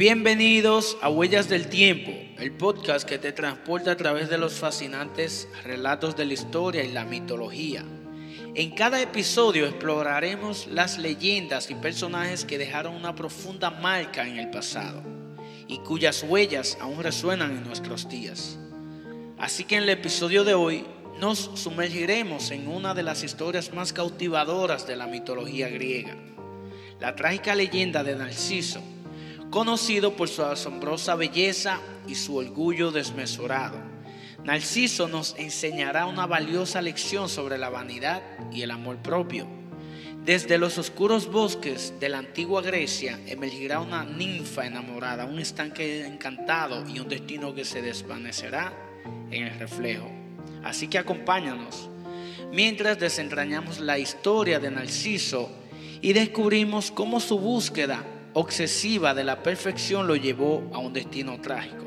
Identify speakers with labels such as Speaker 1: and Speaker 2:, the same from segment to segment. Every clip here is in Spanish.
Speaker 1: Bienvenidos a Huellas del Tiempo, el podcast que te transporta a través de los fascinantes relatos de la historia y la mitología. En cada episodio exploraremos las leyendas y personajes que dejaron una profunda marca en el pasado y cuyas huellas aún resuenan en nuestros días. Así que en el episodio de hoy nos sumergiremos en una de las historias más cautivadoras de la mitología griega, la trágica leyenda de Narciso, conocido por su asombrosa belleza y su orgullo desmesurado. Narciso nos enseñará una valiosa lección sobre la vanidad y el amor propio. Desde los oscuros bosques de la antigua Grecia emergirá una ninfa enamorada, un estanque encantado y un destino que se desvanecerá en el reflejo. Así que acompáñanos mientras desentrañamos la historia de Narciso y descubrimos cómo su búsqueda obsesiva de la perfección lo llevó a un destino trágico.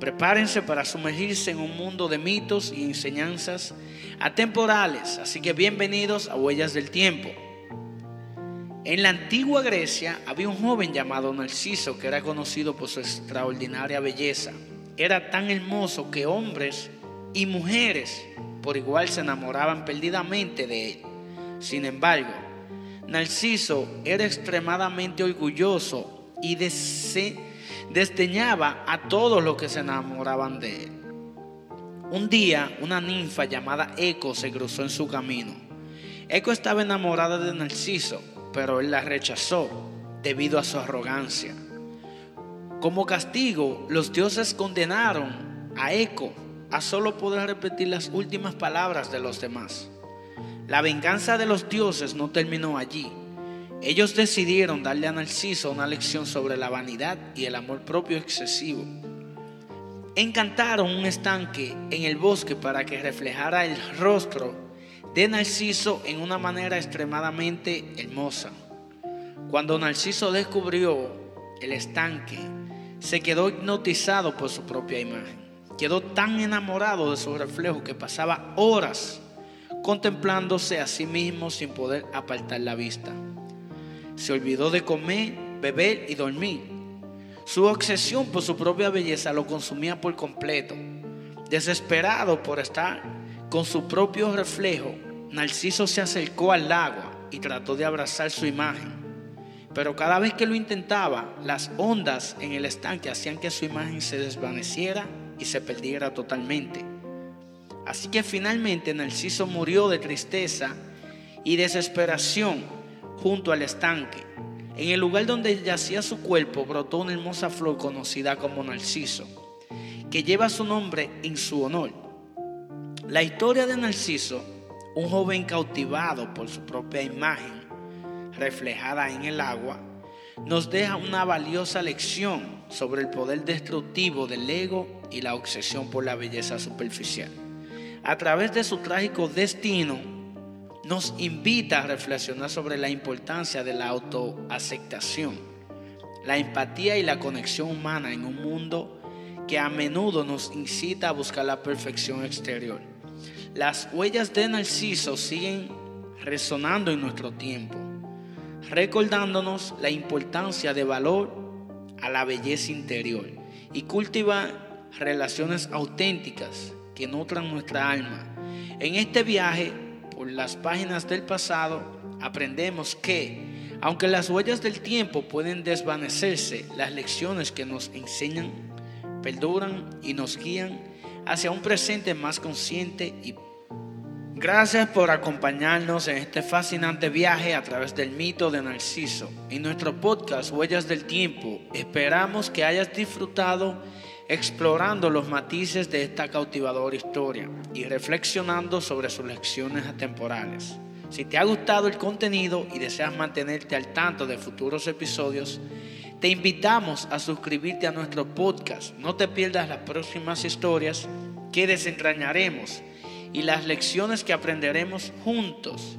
Speaker 1: Prepárense para sumergirse en un mundo de mitos y enseñanzas atemporales, así que bienvenidos a Huellas del Tiempo. En la antigua Grecia había un joven llamado Narciso que era conocido por su extraordinaria belleza. Era tan hermoso que hombres y mujeres por igual se enamoraban perdidamente de él. Sin embargo, Narciso era extremadamente orgulloso y desdeñaba a todos los que se enamoraban de él. Un día, una ninfa llamada Eco se cruzó en su camino. Eco estaba enamorada de Narciso, pero él la rechazó debido a su arrogancia. Como castigo, los dioses condenaron a Eco a solo poder repetir las últimas palabras de los demás. La venganza de los dioses no terminó allí. Ellos decidieron darle a Narciso una lección sobre la vanidad y el amor propio excesivo. Encantaron un estanque en el bosque para que reflejara el rostro de Narciso en una manera extremadamente hermosa. Cuando Narciso descubrió el estanque, se quedó hipnotizado por su propia imagen. Quedó tan enamorado de su reflejo que pasaba horas contemplándose a sí mismo sin poder apartar la vista. Se olvidó de comer, beber y dormir. Su obsesión por su propia belleza lo consumía por completo. Desesperado por estar con su propio reflejo, Narciso se acercó al agua y trató de abrazar su imagen. Pero cada vez que lo intentaba, las ondas en el estanque hacían que su imagen se desvaneciera y se perdiera totalmente. Así que finalmente Narciso murió de tristeza y desesperación junto al estanque. En el lugar donde yacía su cuerpo brotó una hermosa flor conocida como Narciso, que lleva su nombre en su honor. La historia de Narciso, un joven cautivado por su propia imagen reflejada en el agua, nos deja una valiosa lección sobre el poder destructivo del ego y la obsesión por la belleza superficial. A través de su trágico destino, nos invita a reflexionar sobre la importancia de la autoaceptación, la empatía y la conexión humana en un mundo que a menudo nos incita a buscar la perfección exterior. Las huellas de Narciso siguen resonando en nuestro tiempo recordándonos la importancia de valor a la belleza interior y cultivar relaciones auténticas que nutran nuestra alma. En este viaje por las páginas del pasado aprendemos que, aunque las huellas del tiempo pueden desvanecerse, las lecciones que nos enseñan perduran y nos guían hacia un presente más consciente y Gracias por acompañarnos en este fascinante viaje a través del mito de Narciso. En nuestro podcast Huellas del Tiempo esperamos que hayas disfrutado explorando los matices de esta cautivadora historia y reflexionando sobre sus lecciones atemporales. Si te ha gustado el contenido y deseas mantenerte al tanto de futuros episodios, te invitamos a suscribirte a nuestro podcast. No te pierdas las próximas historias que desentrañaremos y las lecciones que aprenderemos juntos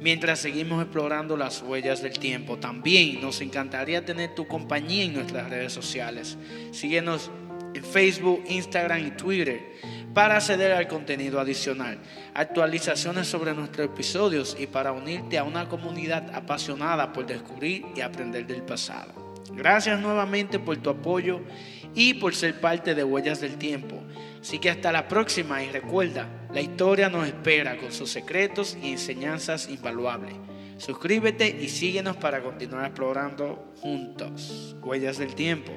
Speaker 1: mientras seguimos explorando las huellas del tiempo. También nos encantaría tener tu compañía en nuestras redes sociales. Síguenos Facebook, Instagram y Twitter para acceder al contenido adicional, actualizaciones sobre nuestros episodios y para unirte a una comunidad apasionada por descubrir y aprender del pasado. Gracias nuevamente por tu apoyo y por ser parte de Huellas del Tiempo. Así que hasta la próxima y recuerda, la historia nos espera con sus secretos y enseñanzas invaluables. Suscríbete y síguenos para continuar explorando juntos. Huellas del Tiempo.